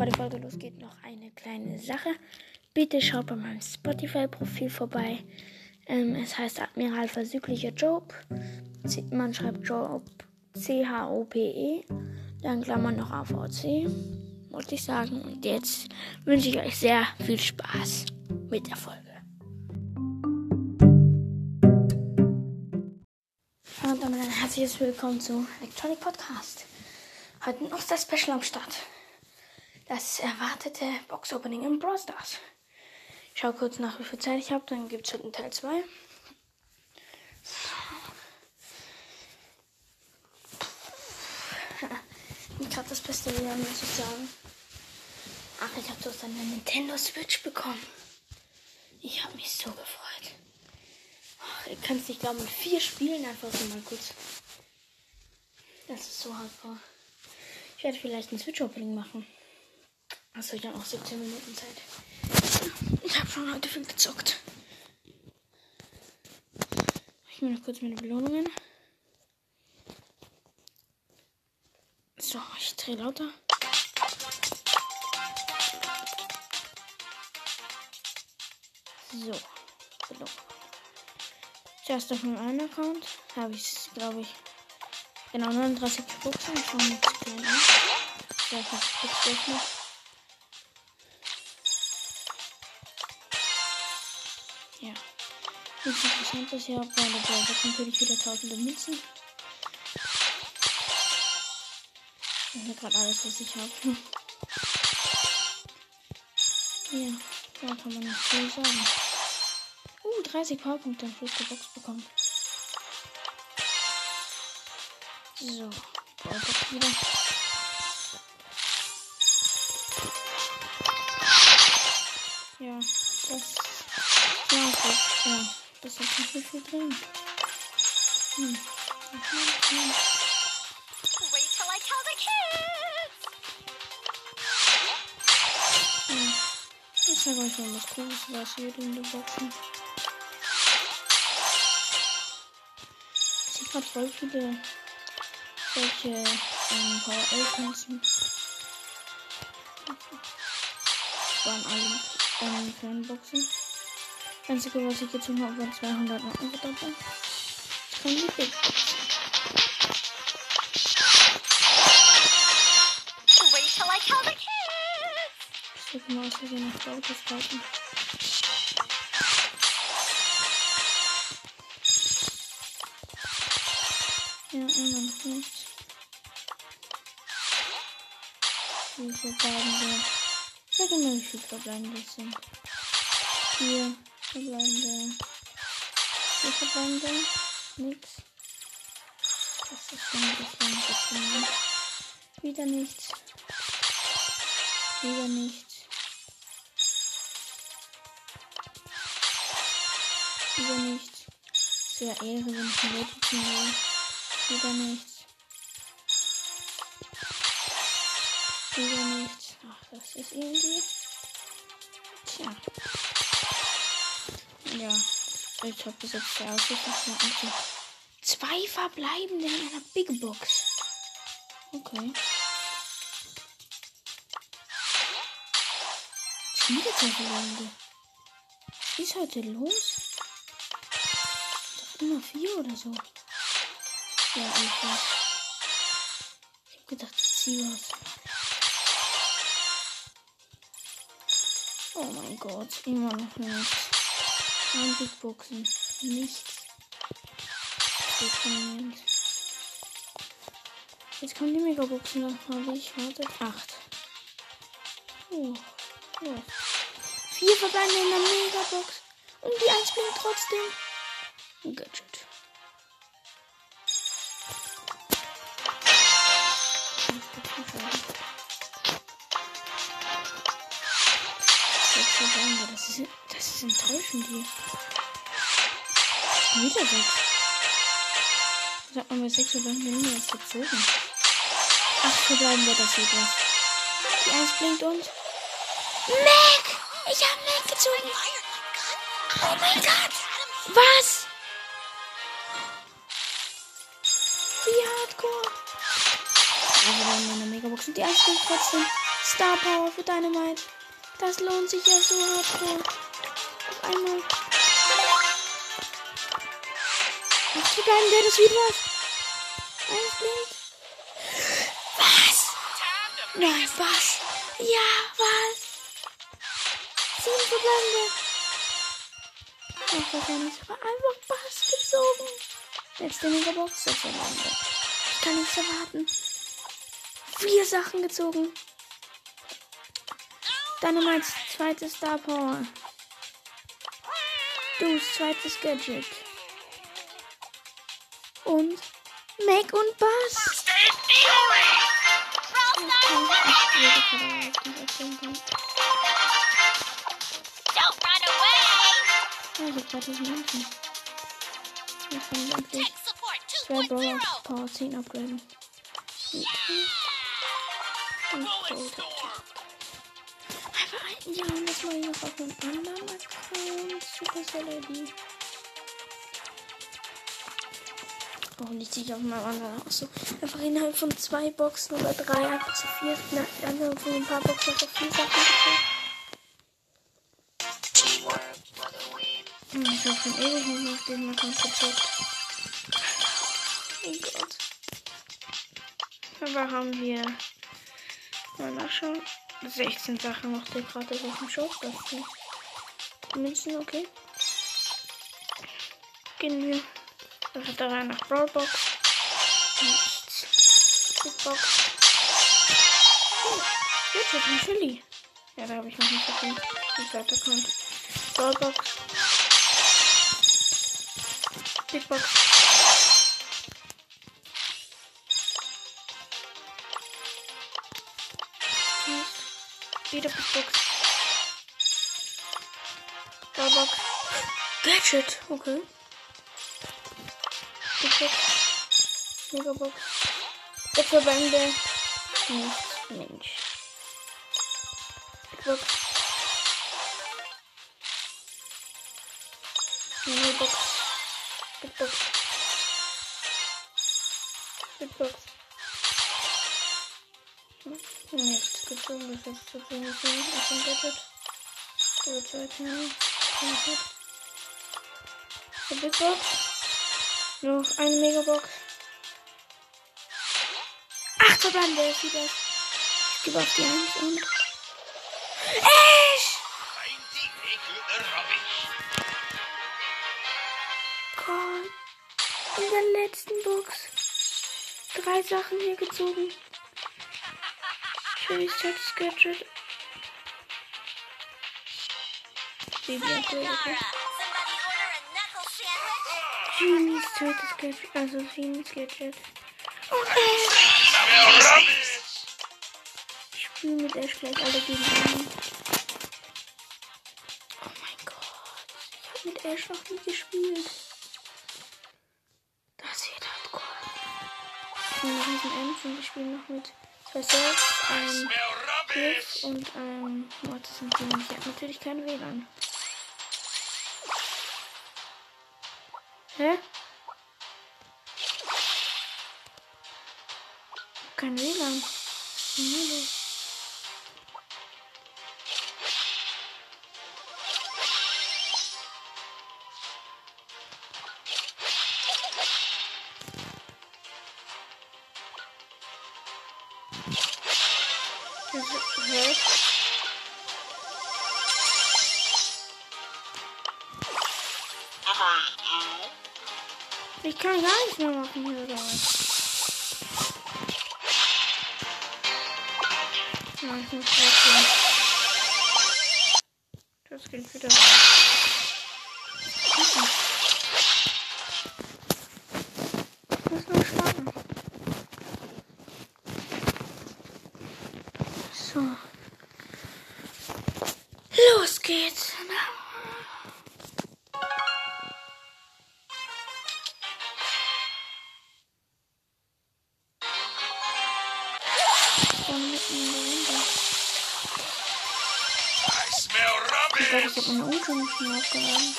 bevor die Folge losgeht, noch eine kleine Sache. Bitte schaut bei meinem Spotify-Profil vorbei. Ähm, es heißt Admiral Versüglicher Job. Man schreibt Job C-H-O-P-E. Dann Klammern noch AVC. Wollte ich sagen. Und jetzt wünsche ich euch sehr viel Spaß mit der Folge. Und damit ein herzliches Willkommen zu Electronic Podcast. Heute noch das Special am Start. Das erwartete Box-Opening im Brawl Stars. Ich schau kurz nach, wie viel Zeit ich habe, dann gibt es heute Teil 2. Nicht gerade das beste Jahr, muss ich sagen. Ach, ich habe doch eine Nintendo Switch bekommen. Ich habe mich so gefreut. Ach, ihr könnt es nicht glauben, mit vier Spielen einfach so mal kurz. Das ist so hardcore. Ich werde vielleicht ein Switch-Opening machen. Achso, ich habe noch 17 Minuten Zeit. Ich habe schon heute viel gezockt. Ich mache noch kurz meine Belohnungen. So, ich drehe lauter. So, Belohnung. Zuerst auf meinem einen Account habe ich glaube ich, genau 39 Boxen. Schauen wir uns klein an. Ja, ich habe es Ja. Nichts Interessantes hier, bei der Box natürlich wieder tausende Münzen. Ich habe gerade alles, was ich habe. Ja, da kann man nicht viel sagen. Uh, 30 Powerpunkte am Schluss der Box bekommen. So, Box wieder. The kids. Ja. Ich sag euch mal was Cooles, was hier in der Boxen. Ich sehe gerade voll viele solche ähm, Power 11 Münzen. Waren alle ähm, Fernboxen. Einzige, was ich gezogen habe, waren 200 Marken dabei. Jetzt kommen die Big Boxen. Wait till I tell the kids. Ich mal aus Versehen nach Autos kaufen. Ja, immer noch nichts. Wie verbleibende. Sag mal, wie viele verbleibende es sind. Vier verbleibende. Vier verbleibende. Nix. Das ist schon ein bisschen. Wieder nichts. Wieder nichts. Wieder nichts. Wäre Ehre, wenn ich ein ziehen will. Wieder nichts. Wieder nichts. Ach, das ist irgendwie. Tja. Ja. Ich habe bis jetzt zwei. Also zwei verbleibende in einer Big Box. Okay. Verbleibende. Was ist heute los? Doch immer vier oder so. Ja, einfach. Ich hab gedacht, ich ziehe was. Oh mein Gott, immer noch nichts. Ein Big Boxen. Nichts. Jetzt kommen die Megaboxen, da habe ich, warte, acht. Oh, ja. Vier verbleibende in der Megabox. Und die eins blinkt trotzdem. Wieder sechs. Sag mal, sechs verbleibende Nummer ist gezogen. Acht verbleibende, das geht was. Die eins blinkt und. Mac! Ich hab Mac gezogen. Oh mein Gott! Was? Wie hardcore? Also wir haben eine Megabox und die eins blinkt trotzdem. Star Power für Dynamite. Das lohnt sich ja so hart. Auf einmal. Deinen wäre das wieder. Eins blinkt. Was? Nein, was? Ja, was? Sieben Verbände. Ach, das war nicht einfach was gezogen. Letzte Megabox, das Verbände. Ich kann nichts erwarten. Vier Sachen gezogen. Dynamites zweites Star Power. Dus zweites Gadget. Und Meg und Bass. Don't run away! Ja, ich hab 2000 Münzen. Das kann ich endlich zwei Brawler 2.0. auf Power 10 upgraden. Und Gold. Einfach ein. Ja, und das ich noch auf einem anderen Account. Supercell ID. Oh, nicht sicher auf meinem anderen auch so. Einfach innerhalb von zwei Boxen oder drei, einfach so vier, na, innerhalb von ein paar Boxen einfach vier Sachen gezogen. Hm, Ich hab schon ewig nicht nach dem Account gezockt. Oh Gott. Aber haben wir mal nachschauen. 16 Sachen noch der gratis auf dem Shop. Das Münzen, okay. Gehen wir. Das hat da rein nach Brawlbox. Nichts. Box. Oh, jetzt ist ein Chili. Ja, da habe ich noch nicht viel. Wie weiter kommt. Brawlbox. Big Box. Nice. Wieder Big Box. Gadget. Okay. Box. Megabox. Verbände. Nichts. Mensch. Box. Megabox. Big Box. Big Box. Hm, Nichts gezogen, das ist zu wenig auf dem Gadget. Oder zwei Teile. Gadget. Die Big Box. Noch eine Megabox. Acht Verbände, ist wieder. Ich gebe auf die Eins und. Rubbish. Gott. In der letzten Box. Drei Sachen hier gezogen. Chili's Chat Gadget. Baby Genies zweites Gadget. Also Genies Gadget. Rubbish. Ich spiele mit Ash gleich alle gegen ihn. Oh mein Gott. Ich habe mit Ash noch nie gespielt. Das wird hardcore. Ich bin noch diesen Ems und ich spiele noch mit zwei Search, einem Griff rubbish. und einem Mortis und Demon. Ich habe natürlich kein WLAN. Hä? Kein WLAN. Nee, meine Ulti nicht mehr aufgeladen.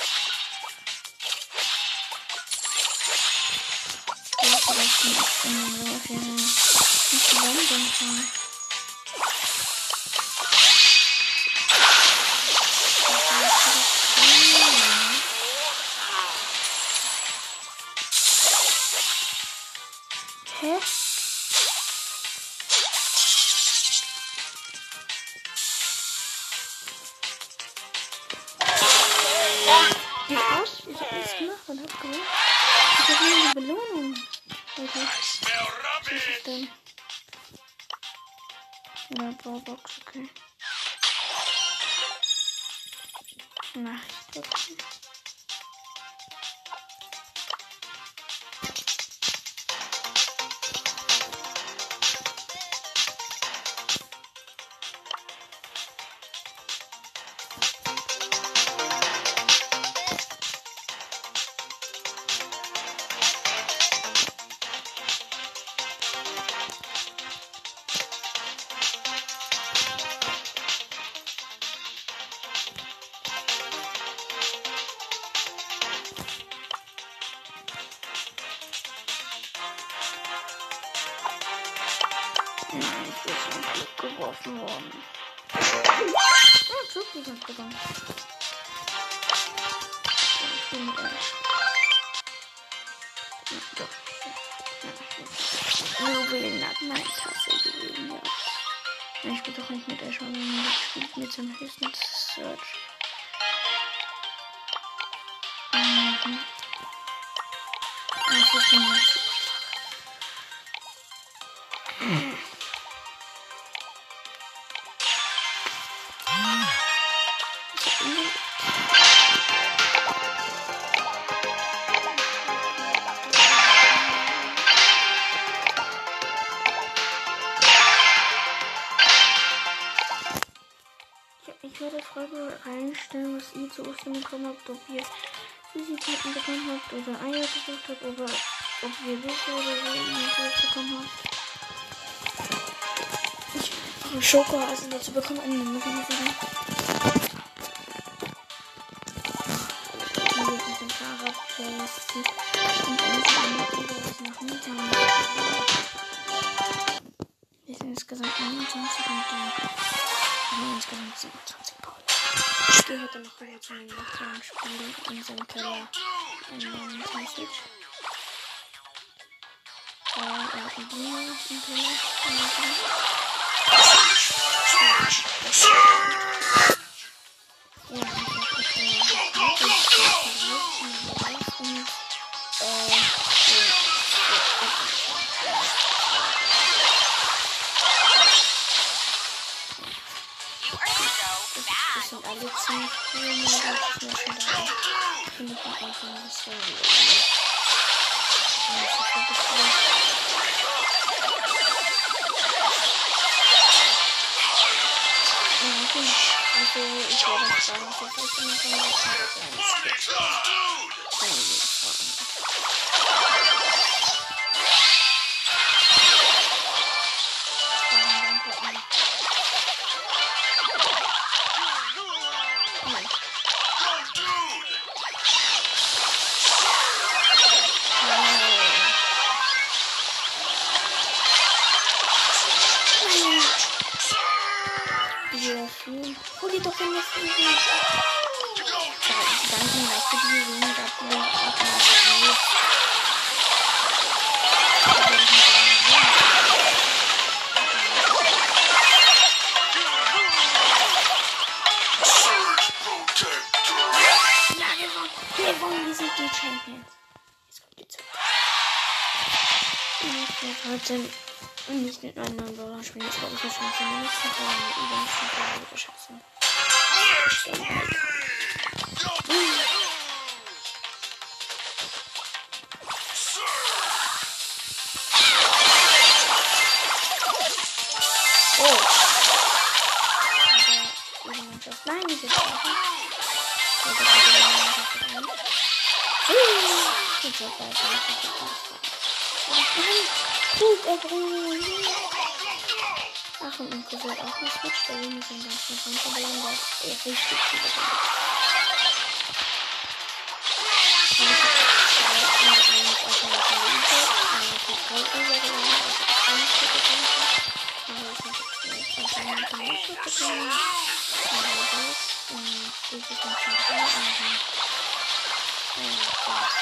Ja, vielleicht nicht in der Ferien. Nicht London fahren. Hä? Zu Ostern bekommen habt, ob ihr Süßigkeiten bekommen habt oder Eier gesucht habt, oder ob ihr Bücher oder so bekommen habt. Ich habe Schokohasen dazu bekommen, eine riesigen. Hier sind Fahrrad, Chelsea und einzelne Videos noch nie haben. Wir sind insgesamt 29 und dann wir insgesamt 27 Paul. Ich gehe heute noch rüber zu meinem Nachbarn und spiele in seinem Keller einen Message. Äh, er hat eine Blume im Keller. Ja, ich hab das alle ziemlich cool, nur das ist mir schon da. Finde ich auch einfach ein bisschen ich das. Also, ich werde das sagen, was ich jetzt immer von mir Get loud. Sehr Den nächsten Weg. Ja, ich danke Ihnen auch für die dafür auch gewonnen. Gewonnen, wir sind die Champions. Jetzt kommt die Zeit. Ich werde heute nicht mit meinen neuen Brawler spielen. Das werde ich wahrscheinlich in der nächsten Folge oder übernächsten Folge wieder schaffen. Gut, er bringt. Und mein Cousin auch geswitcht, weil wir sind ganz nach Hand verloren, weil er richtig viele gemacht. Und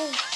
Oh.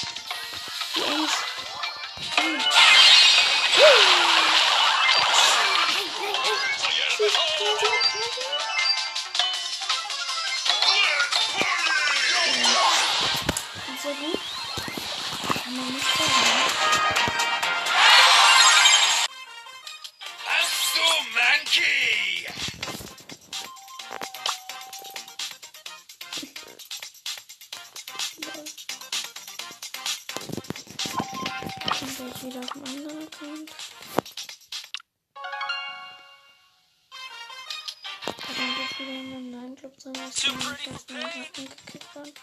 Wieder in meinem neuen Club drin, als ich meinen ersten Daten gekickt habe.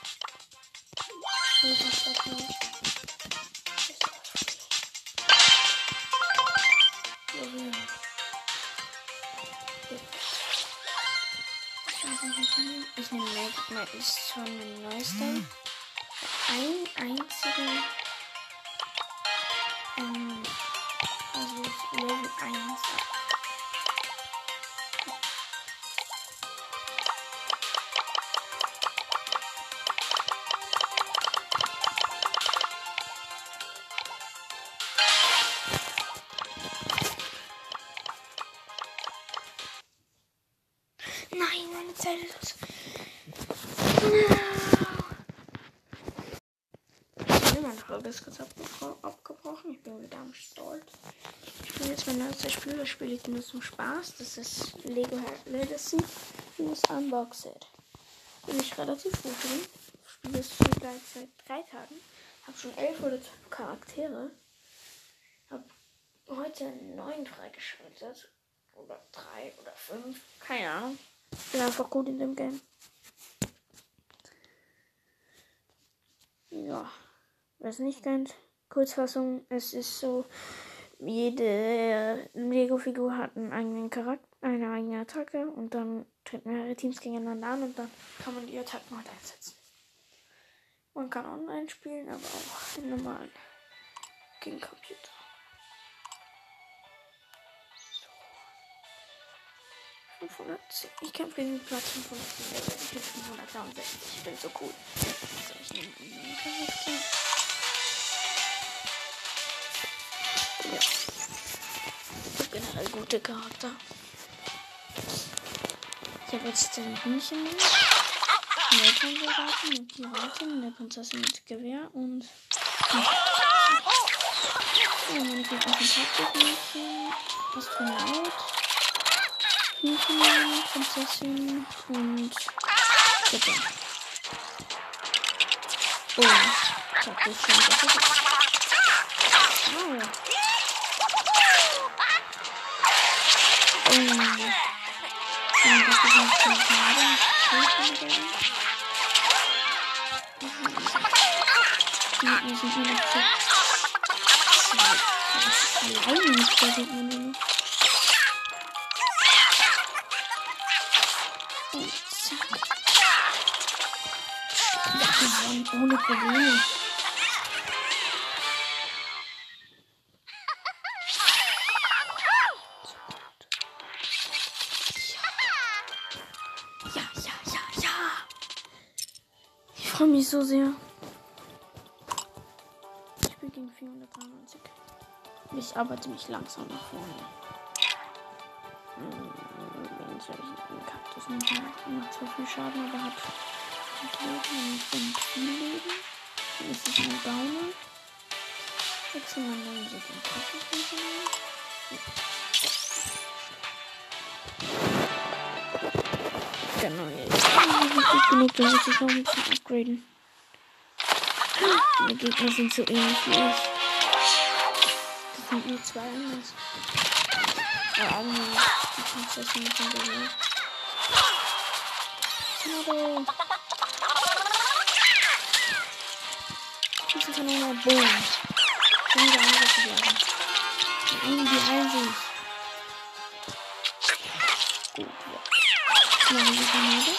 Nee, das noch? Junge. Ich nehme Magic Knight ist schon ein neuester. Ein einzigen meine Zeit ist aus. Okay, meine Folge ist kurz abgebro abgebrochen. Ich bin wieder am Stolz. Ich spiele jetzt mein neuestes Spiel. Das spiele ich nur zum Spaß. Das ist Lego Legacy minus Unboxed. Bin ich relativ gut drin. Ich spiele es gleich seit drei Tagen. Habe schon elf oder zwölf Charaktere. Habe heute neun freigeschaltet. Oder drei oder fünf. Keine Ahnung. Bin einfach gut in dem Game. Ja. Wer es nicht kennt, Kurzfassung, es ist so, jede Lego-Figur hat einen eigenen Charakter, eine eigene Attacke und dann treten mehrere Teams gegeneinander an und dann kann man die Attacken halt einsetzen. Man kann online spielen, aber auch im normalen gegen Computer. 510. Ich kämpfe gegen Platz 510. Ich bin 563. Ich bin so cool. So, ich nehme einen Charakter. Ja. Ich habe generell gute Charakter. Ich habe jetzt den Hühnchen mit. Nordhorn-Soldaten, eine Piratin, eine Prinzessin mit Gewehr und. Ja, meine Gegner sind Taktikmädchen, Astronaut, Hühnchen, Prinzessin und. Gewehr. Oh, ich hab das schon gesagt. Oh. Oh. Und das ist ein bisschen schade. Ja, wir sind nur noch zu zwei. Alleine nicht, da sieht man Probleme. Ja, ja, ja, ja. Ich freue mich so sehr. Ich bin gegen 493. Ich arbeite mich langsam nach vorne. Hm, Wenn ich einen Kaktus machen? Macht zwar viel Schaden, aber hat Leben und ich viel Leben. Dann ist es ein Downer. Wechseln wir dann so den nicht Genau, jetzt ist gut genug, dass ich das noch ein bisschen upgraden. Die Gegner sind so ähnlich wie ich. Das sind nur zwei anders. Ja, eigentlich die Prinzessin mit dem Gewehr. Hallo. Diese Kanone, boom. Schon wieder angegriffen werden. Nein, die heilen sich. Gut, ja. Wir Granate.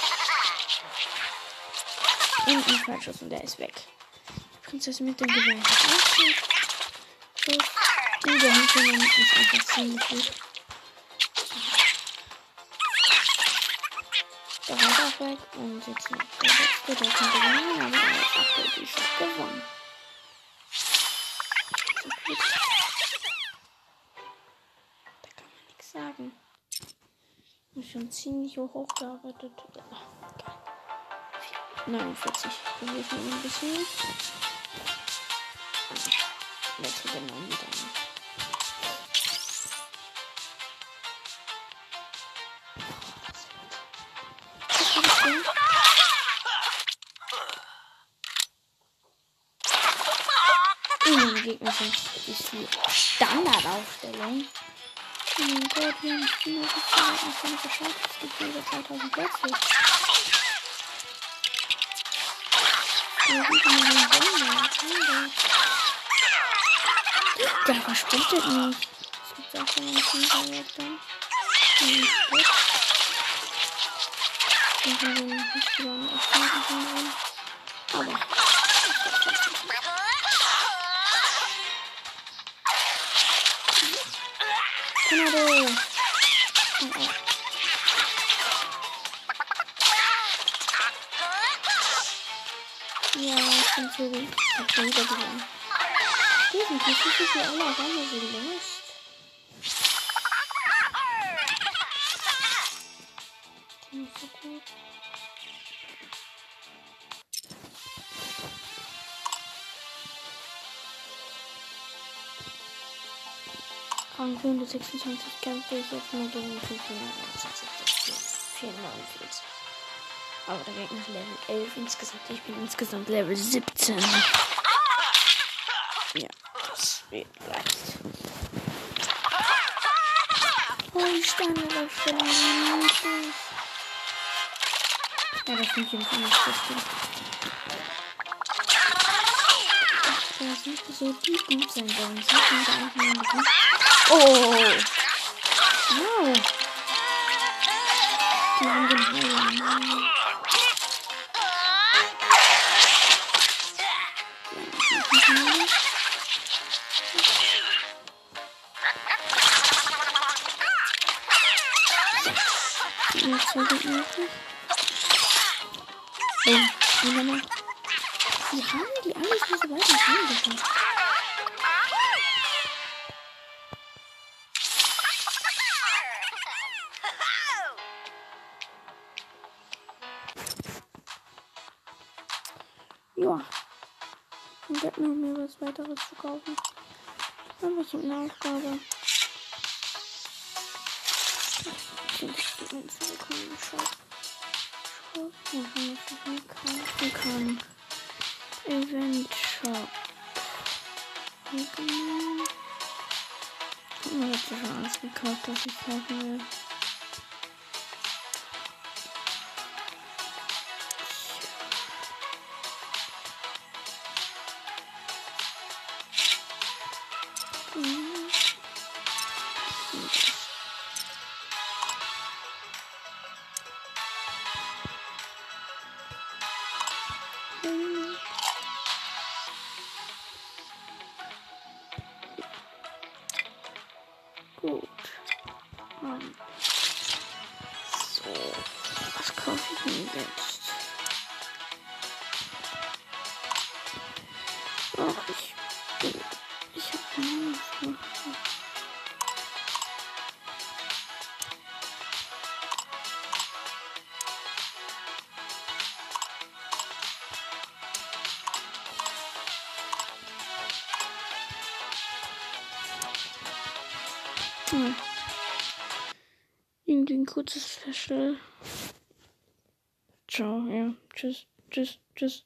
Und ein Fallschuss und der ist weg. Prinzessin mit dem Gewehr. Okay. So. Die der Hintergrund ist einfach ziemlich gut. weg und jetzt noch der letzte, der könnte gewinnen, aber er hat aktuell die Shop gewonnen. Gut. Da kann man nichts sagen. Ist schon ziemlich hoch hochgearbeitet. Geil. 49. Probiere ich mal ein bisschen. Jetzt wird er mal wieder. Gegner sind ist die Standardaufstellung. Oh mein Gott, wir haben Spiele gefahren. Ich bin Bescheid. Es gibt über 2000 Plätze. Wir sind in den Bomber. Der verspätet nicht. Es gibt auch schon einen Kinderwert dann. Und. Ich gewonnen. Ich kann nicht gewonnen. Aber. Oh, oh. Ja, ich bin zu gut. Ich hab schon wieder gewonnen. Definitiv ist es hier alle auf einmal so gelöst. 426 kämpfe ich jetzt nur gegen 449. Aber der Gegner ist Level 11 insgesamt. Ich bin insgesamt Level 17. Ja, das wird leicht. Oh, die Standardaufstellung. niedlich. Ja, das sind hier keine Schritte. Der ist nicht so gut sein sollen. Sie sind gut. Oh! Wow! Die haben den Heilen. Ja, zwei Gegner Ja. Und jetzt noch mir was weiteres zu kaufen. Aber ich habe eine Aufgabe. Ich bekommen im Shop. Shop. Wenn ich nicht kaufen kann. Event Shop. Genau. Ich habe jetzt schon alles gekauft, was ich kaufen will. Kurzes Special. Ciao, ja. Tschüss, tschüss, tschüss.